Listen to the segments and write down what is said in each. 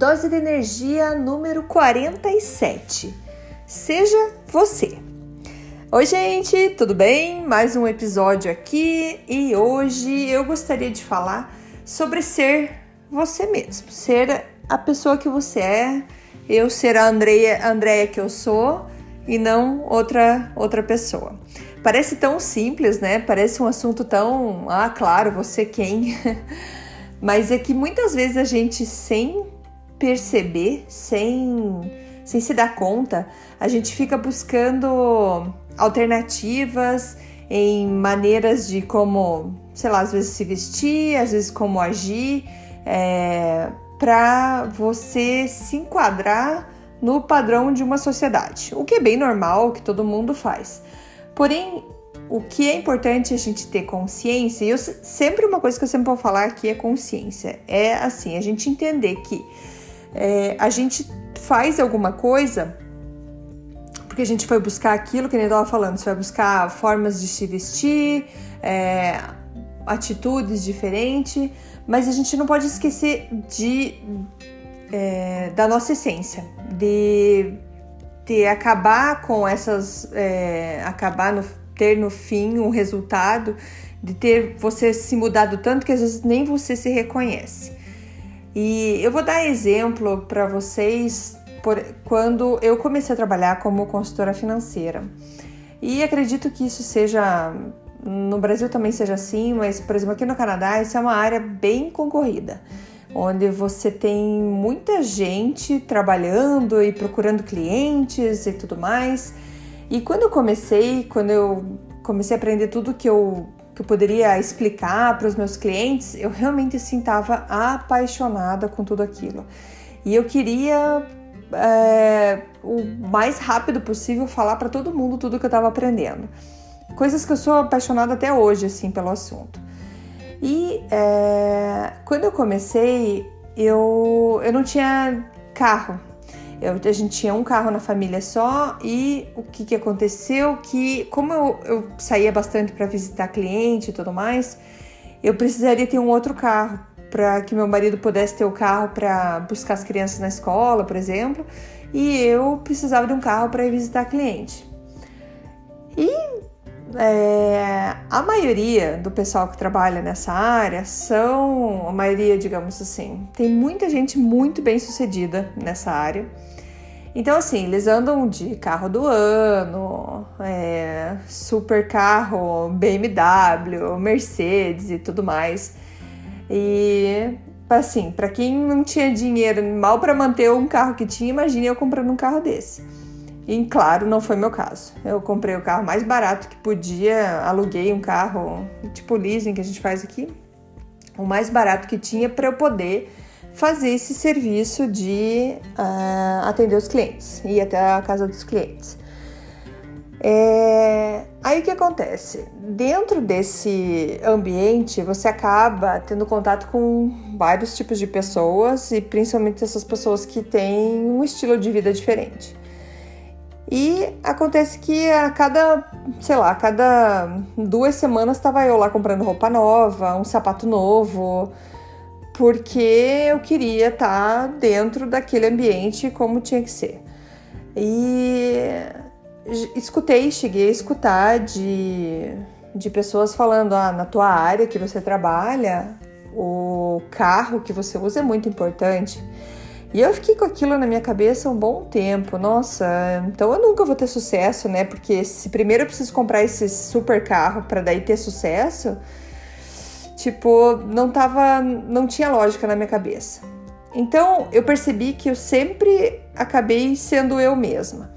Dose de energia número 47. Seja você. Oi, gente, tudo bem? Mais um episódio aqui e hoje eu gostaria de falar sobre ser você mesmo, ser a pessoa que você é, eu ser a Andrea, Andrea que eu sou e não outra outra pessoa. Parece tão simples, né? Parece um assunto tão, ah, claro, você quem? Mas é que muitas vezes a gente sem perceber, sem sem se dar conta, a gente fica buscando alternativas em maneiras de como, sei lá, às vezes se vestir, às vezes como agir, é, para você se enquadrar no padrão de uma sociedade, o que é bem normal, que todo mundo faz. Porém, o que é importante a gente ter consciência, e eu sempre uma coisa que eu sempre vou falar aqui é consciência, é assim, a gente entender que é, a gente faz alguma coisa porque a gente foi buscar aquilo que ele estava falando, você vai buscar formas de se vestir, é, atitudes diferentes, mas a gente não pode esquecer de é, da nossa essência, de, de acabar com essas, é, acabar no, ter no fim um resultado de ter você se mudado tanto que às vezes nem você se reconhece. E eu vou dar exemplo para vocês por, quando eu comecei a trabalhar como consultora financeira. E acredito que isso seja no Brasil também seja assim, mas por exemplo aqui no Canadá isso é uma área bem concorrida onde você tem muita gente trabalhando e procurando clientes e tudo mais. E quando eu comecei, quando eu comecei a aprender tudo que eu, que eu poderia explicar para os meus clientes, eu realmente assim estava apaixonada com tudo aquilo. E eu queria é, o mais rápido possível falar para todo mundo tudo que eu estava aprendendo. Coisas que eu sou apaixonada até hoje assim pelo assunto. E é, quando eu comecei, eu, eu não tinha carro. Eu, a gente tinha um carro na família só e o que, que aconteceu? Que como eu, eu saía bastante para visitar cliente e tudo mais, eu precisaria ter um outro carro para que meu marido pudesse ter o carro para buscar as crianças na escola, por exemplo, e eu precisava de um carro para ir visitar cliente. E é, a maioria do pessoal que trabalha nessa área são, a maioria, digamos assim, tem muita gente muito bem sucedida nessa área. Então, assim, eles andam de carro do ano, é, super carro, BMW, Mercedes e tudo mais. E, assim, para quem não tinha dinheiro mal para manter um carro que tinha, imagine eu comprando um carro desse. E claro, não foi meu caso. Eu comprei o carro mais barato que podia, aluguei um carro tipo leasing que a gente faz aqui, o mais barato que tinha para eu poder fazer esse serviço de uh, atender os clientes, ir até a casa dos clientes. É... Aí o que acontece? Dentro desse ambiente, você acaba tendo contato com vários tipos de pessoas e principalmente essas pessoas que têm um estilo de vida diferente. E acontece que a cada, sei lá, a cada duas semanas estava eu lá comprando roupa nova, um sapato novo, porque eu queria estar tá dentro daquele ambiente como tinha que ser. E escutei, cheguei a escutar de, de pessoas falando: ah, na tua área que você trabalha, o carro que você usa é muito importante. E eu fiquei com aquilo na minha cabeça um bom tempo. Nossa, então eu nunca vou ter sucesso, né? Porque se primeiro eu preciso comprar esse super carro para daí ter sucesso, tipo, não tava, não tinha lógica na minha cabeça. Então eu percebi que eu sempre acabei sendo eu mesma.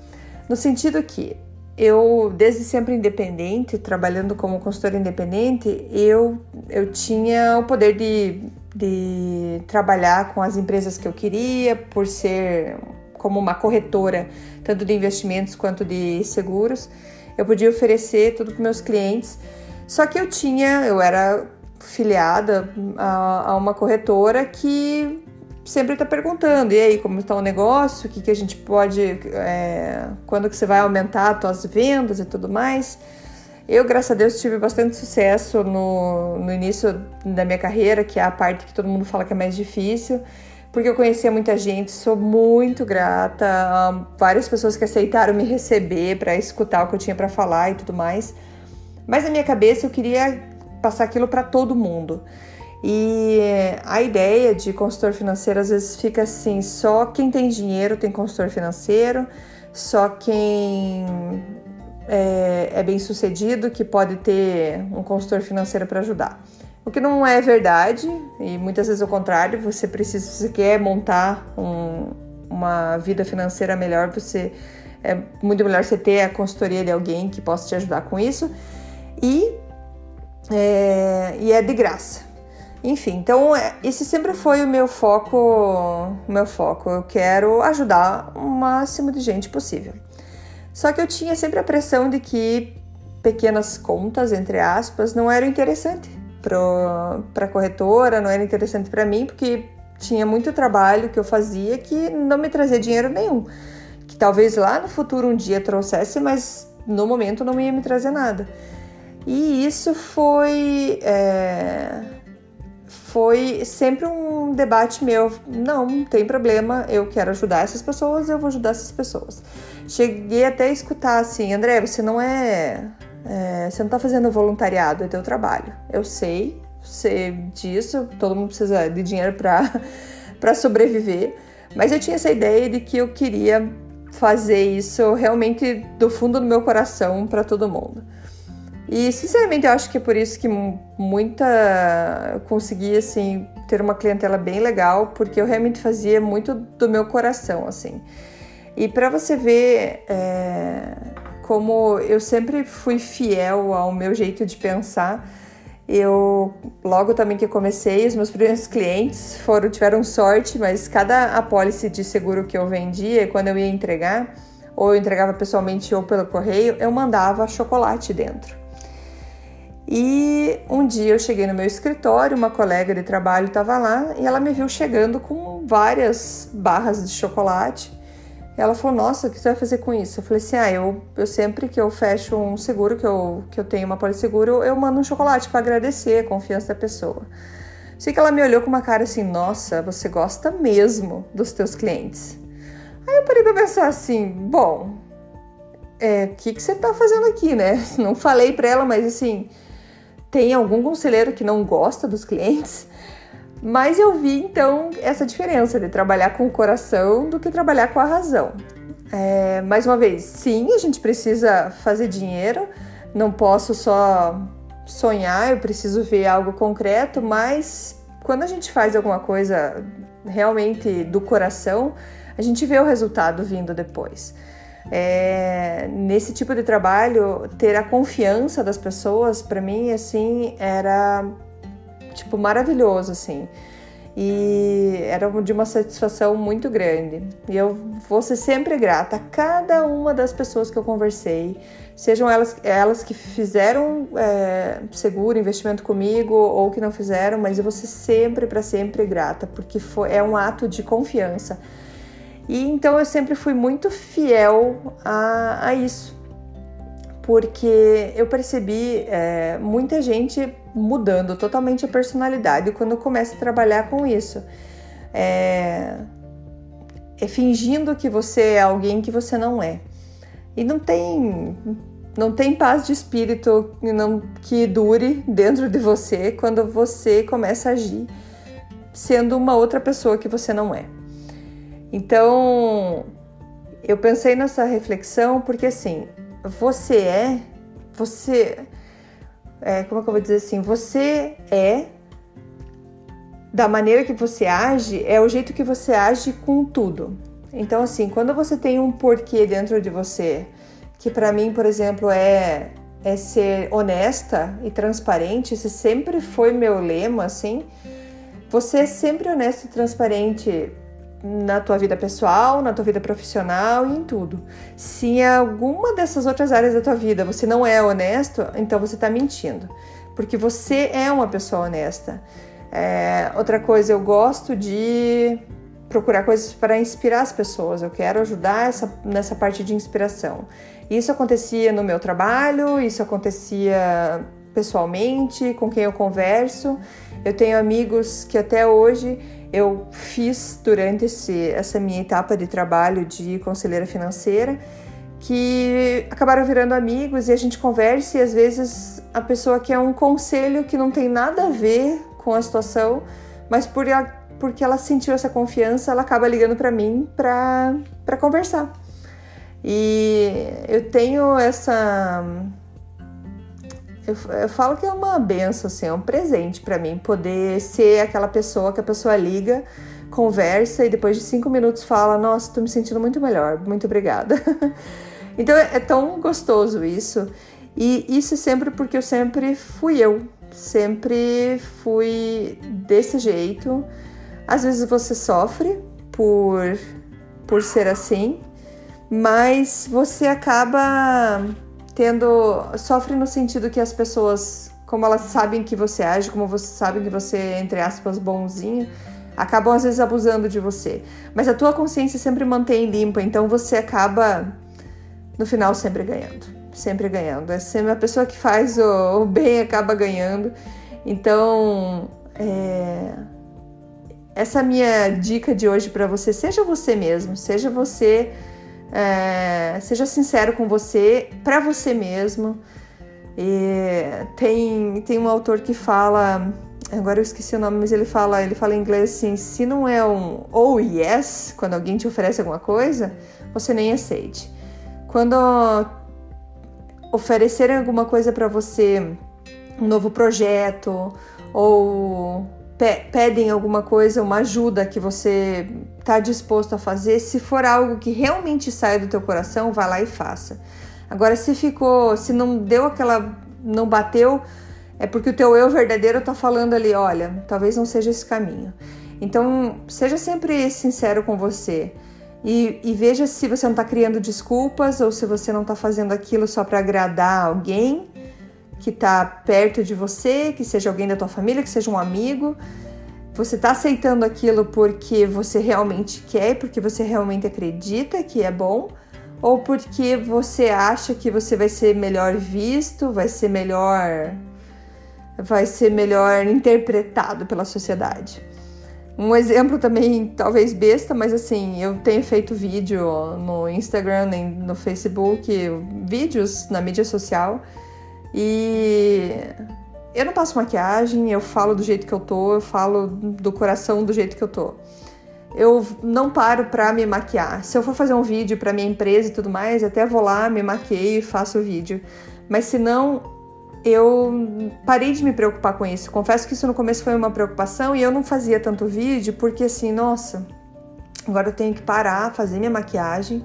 No sentido que eu, desde sempre independente, trabalhando como consultora independente, eu, eu tinha o poder de, de trabalhar com as empresas que eu queria, por ser como uma corretora, tanto de investimentos quanto de seguros. Eu podia oferecer tudo para meus clientes. Só que eu tinha, eu era filiada a, a uma corretora que sempre está perguntando, e aí, como está o negócio, o que, que a gente pode, é, quando que você vai aumentar as suas vendas e tudo mais. Eu, graças a Deus, tive bastante sucesso no, no início da minha carreira, que é a parte que todo mundo fala que é mais difícil, porque eu conhecia muita gente, sou muito grata a várias pessoas que aceitaram me receber para escutar o que eu tinha para falar e tudo mais. Mas na minha cabeça eu queria passar aquilo para todo mundo. E a ideia de consultor financeiro às vezes fica assim: só quem tem dinheiro tem consultor financeiro, só quem é, é bem sucedido que pode ter um consultor financeiro para ajudar. O que não é verdade, e muitas vezes o contrário, você precisa, se quer montar um, uma vida financeira melhor, você é muito melhor você ter a consultoria de alguém que possa te ajudar com isso. E é, e é de graça. Enfim, então é, esse sempre foi o meu foco, o meu foco. Eu quero ajudar o máximo de gente possível. Só que eu tinha sempre a pressão de que pequenas contas, entre aspas, não eram interessantes para a corretora, não era interessante para mim, porque tinha muito trabalho que eu fazia que não me trazia dinheiro nenhum. Que talvez lá no futuro um dia trouxesse, mas no momento não ia me trazer nada. E isso foi. É foi sempre um debate meu. Não, não tem problema, eu quero ajudar essas pessoas, eu vou ajudar essas pessoas. Cheguei até a escutar assim, André, você não é, é você não tá fazendo voluntariado, é teu trabalho. Eu sei, sei disso, todo mundo precisa de dinheiro para sobreviver, mas eu tinha essa ideia de que eu queria fazer isso realmente do fundo do meu coração para todo mundo. E sinceramente eu acho que é por isso que muita consegui assim ter uma clientela bem legal, porque eu realmente fazia muito do meu coração assim. E para você ver é, como eu sempre fui fiel ao meu jeito de pensar, eu logo também que comecei, os meus primeiros clientes foram tiveram sorte, mas cada apólice de seguro que eu vendia, quando eu ia entregar, ou eu entregava pessoalmente ou pelo correio, eu mandava chocolate dentro. E um dia eu cheguei no meu escritório, uma colega de trabalho estava lá e ela me viu chegando com várias barras de chocolate. Ela falou: Nossa, o que você vai fazer com isso? Eu falei assim: Ah, eu, eu sempre que eu fecho um seguro, que eu, que eu tenho uma polisseguro, eu mando um chocolate para agradecer a confiança da pessoa. Sei que ela me olhou com uma cara assim: Nossa, você gosta mesmo dos teus clientes. Aí eu parei para pensar assim: Bom, é, o que, que você tá fazendo aqui, né? Não falei para ela, mas assim tem algum conselheiro que não gosta dos clientes, mas eu vi então essa diferença de trabalhar com o coração do que trabalhar com a razão. É, mais uma vez, sim, a gente precisa fazer dinheiro, não posso só sonhar, eu preciso ver algo concreto, mas quando a gente faz alguma coisa realmente do coração, a gente vê o resultado vindo depois é, nesse tipo de trabalho, ter a confiança das pessoas, para mim, assim, era tipo maravilhoso, assim. E era de uma satisfação muito grande. E eu vou ser sempre grata a cada uma das pessoas que eu conversei, sejam elas, elas que fizeram é, seguro, investimento comigo ou que não fizeram, mas eu vou ser sempre para sempre grata, porque foi, é um ato de confiança e então eu sempre fui muito fiel a, a isso, porque eu percebi é, muita gente mudando totalmente a personalidade quando começa a trabalhar com isso. É, é fingindo que você é alguém que você não é. E não tem não tem paz de espírito não, que dure dentro de você quando você começa a agir sendo uma outra pessoa que você não é. Então, eu pensei nessa reflexão porque assim, você é, você, é, como é que eu vou dizer assim, você é da maneira que você age, é o jeito que você age com tudo. Então, assim, quando você tem um porquê dentro de você que para mim, por exemplo, é é ser honesta e transparente, esse sempre foi meu lema, assim. Você é sempre honesto e transparente na tua vida pessoal, na tua vida profissional e em tudo. Se em alguma dessas outras áreas da tua vida você não é honesto, então você está mentindo, porque você é uma pessoa honesta. É, outra coisa, eu gosto de procurar coisas para inspirar as pessoas. Eu quero ajudar essa, nessa parte de inspiração. Isso acontecia no meu trabalho, isso acontecia pessoalmente, com quem eu converso. Eu tenho amigos que até hoje eu fiz durante esse, essa minha etapa de trabalho de conselheira financeira que acabaram virando amigos e a gente conversa e às vezes a pessoa quer um conselho que não tem nada a ver com a situação, mas por ela, porque ela sentiu essa confiança, ela acaba ligando para mim para conversar. E eu tenho essa eu, eu, falo que é uma benção, assim, é um presente para mim poder ser aquela pessoa que a pessoa liga, conversa e depois de cinco minutos fala: Nossa, tô me sentindo muito melhor, muito obrigada. então é, é tão gostoso isso. E isso sempre porque eu sempre fui eu, sempre fui desse jeito. Às vezes você sofre por, por ser assim, mas você acaba tendo sofre no sentido que as pessoas, como elas sabem que você age, como você sabe que você é, entre aspas bonzinho, acabam às vezes abusando de você. Mas a tua consciência sempre mantém limpa, então você acaba no final sempre ganhando, sempre ganhando. É sempre a pessoa que faz o, o bem acaba ganhando. Então, é, essa minha dica de hoje para você, seja você mesmo, seja você é, seja sincero com você, para você mesmo. E tem, tem um autor que fala, agora eu esqueci o nome, mas ele fala, ele fala em inglês assim: se não é um ou oh yes, quando alguém te oferece alguma coisa, você nem aceite. Quando oferecerem alguma coisa para você, um novo projeto ou pe pedem alguma coisa, uma ajuda que você está disposto a fazer, se for algo que realmente sai do teu coração, vá lá e faça. Agora, se ficou, se não deu aquela, não bateu, é porque o teu eu verdadeiro está falando ali, olha, talvez não seja esse caminho. Então, seja sempre sincero com você e, e veja se você não está criando desculpas ou se você não está fazendo aquilo só para agradar alguém que está perto de você, que seja alguém da tua família, que seja um amigo. Você está aceitando aquilo porque você realmente quer, porque você realmente acredita que é bom, ou porque você acha que você vai ser melhor visto, vai ser melhor vai ser melhor interpretado pela sociedade. Um exemplo também, talvez besta, mas assim, eu tenho feito vídeo no Instagram, no Facebook, vídeos na mídia social e eu não passo maquiagem, eu falo do jeito que eu tô, eu falo do coração do jeito que eu tô. Eu não paro pra me maquiar. Se eu for fazer um vídeo pra minha empresa e tudo mais, até vou lá, me maqueio e faço o vídeo. Mas se não, eu parei de me preocupar com isso. Confesso que isso no começo foi uma preocupação e eu não fazia tanto vídeo porque assim, nossa, agora eu tenho que parar, fazer minha maquiagem,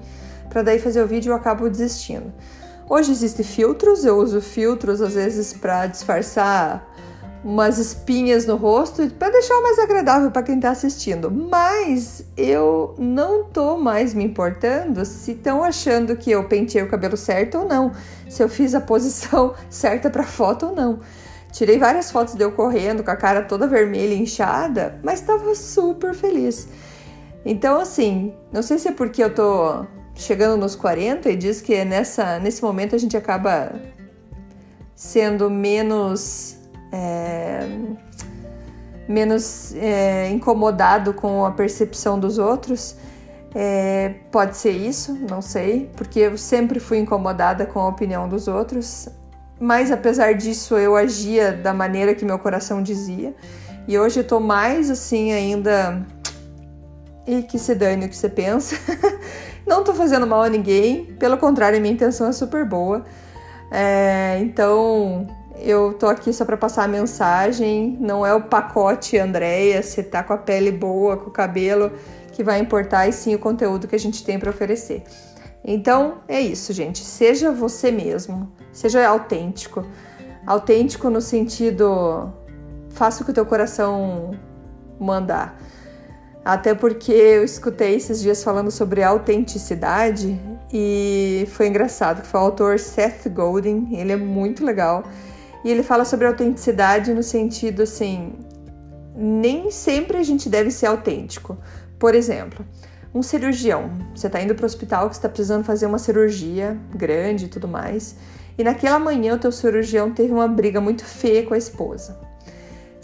para daí fazer o vídeo eu acabo desistindo. Hoje existem filtros, eu uso filtros às vezes para disfarçar umas espinhas no rosto para deixar mais agradável para quem está assistindo. Mas eu não tô mais me importando se estão achando que eu pentei o cabelo certo ou não, se eu fiz a posição certa para foto ou não. Tirei várias fotos de eu correndo com a cara toda vermelha e inchada, mas estava super feliz. Então, assim, não sei se é porque eu tô chegando nos 40 e diz que nessa, nesse momento a gente acaba sendo menos é, menos é, incomodado com a percepção dos outros. É, pode ser isso, não sei, porque eu sempre fui incomodada com a opinião dos outros, mas apesar disso eu agia da maneira que meu coração dizia. E hoje eu tô mais assim ainda. E que se dane o que você pensa. Não tô fazendo mal a ninguém, pelo contrário, minha intenção é super boa. É, então, eu tô aqui só para passar a mensagem. Não é o pacote Andréia, se tá com a pele boa, com o cabelo, que vai importar, e sim o conteúdo que a gente tem para oferecer. Então é isso, gente. Seja você mesmo, seja autêntico. Autêntico no sentido faça o que o teu coração mandar. Até porque eu escutei esses dias falando sobre autenticidade e foi engraçado que foi o autor Seth Godin, ele é muito legal. E ele fala sobre autenticidade no sentido assim, nem sempre a gente deve ser autêntico. Por exemplo, um cirurgião, você está indo para o hospital que está precisando fazer uma cirurgia grande e tudo mais, e naquela manhã o teu cirurgião teve uma briga muito feia com a esposa.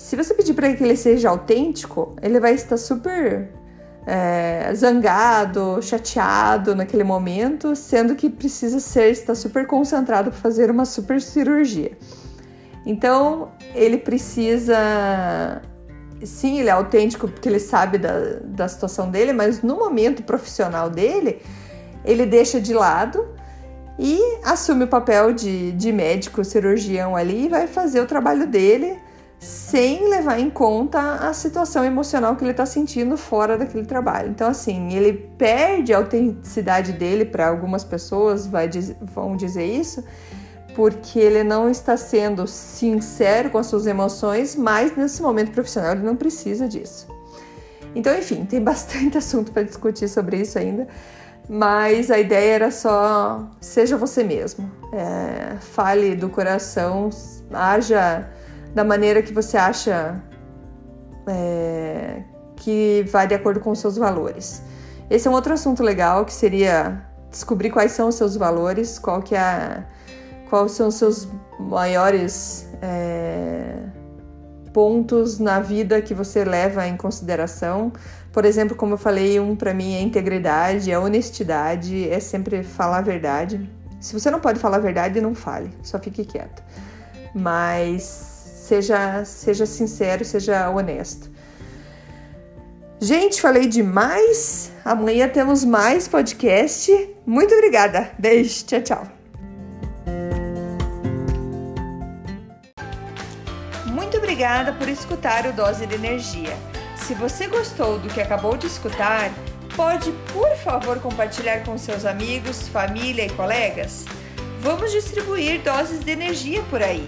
Se você pedir para que ele seja autêntico, ele vai estar super é, zangado, chateado naquele momento, sendo que precisa ser estar super concentrado para fazer uma super cirurgia. Então ele precisa sim, ele é autêntico porque ele sabe da, da situação dele, mas no momento profissional dele, ele deixa de lado e assume o papel de, de médico, cirurgião ali e vai fazer o trabalho dele sem levar em conta a situação emocional que ele está sentindo fora daquele trabalho. Então, assim, ele perde a autenticidade dele para algumas pessoas, vai, vão dizer isso, porque ele não está sendo sincero com as suas emoções, mas nesse momento profissional ele não precisa disso. Então, enfim, tem bastante assunto para discutir sobre isso ainda, mas a ideia era só seja você mesmo, é, fale do coração, haja da maneira que você acha é, que vai de acordo com os seus valores. Esse é um outro assunto legal que seria descobrir quais são os seus valores, qual que é quais são os seus maiores é, pontos na vida que você leva em consideração. Por exemplo, como eu falei, um para mim é integridade, é honestidade, é sempre falar a verdade. Se você não pode falar a verdade, não fale, só fique quieto. Mas seja, seja sincero, seja honesto. Gente, falei demais. Amanhã temos mais podcast. Muito obrigada. Beijo. Tchau, tchau. Muito obrigada por escutar o Dose de Energia. Se você gostou do que acabou de escutar, pode, por favor, compartilhar com seus amigos, família e colegas? Vamos distribuir doses de energia por aí.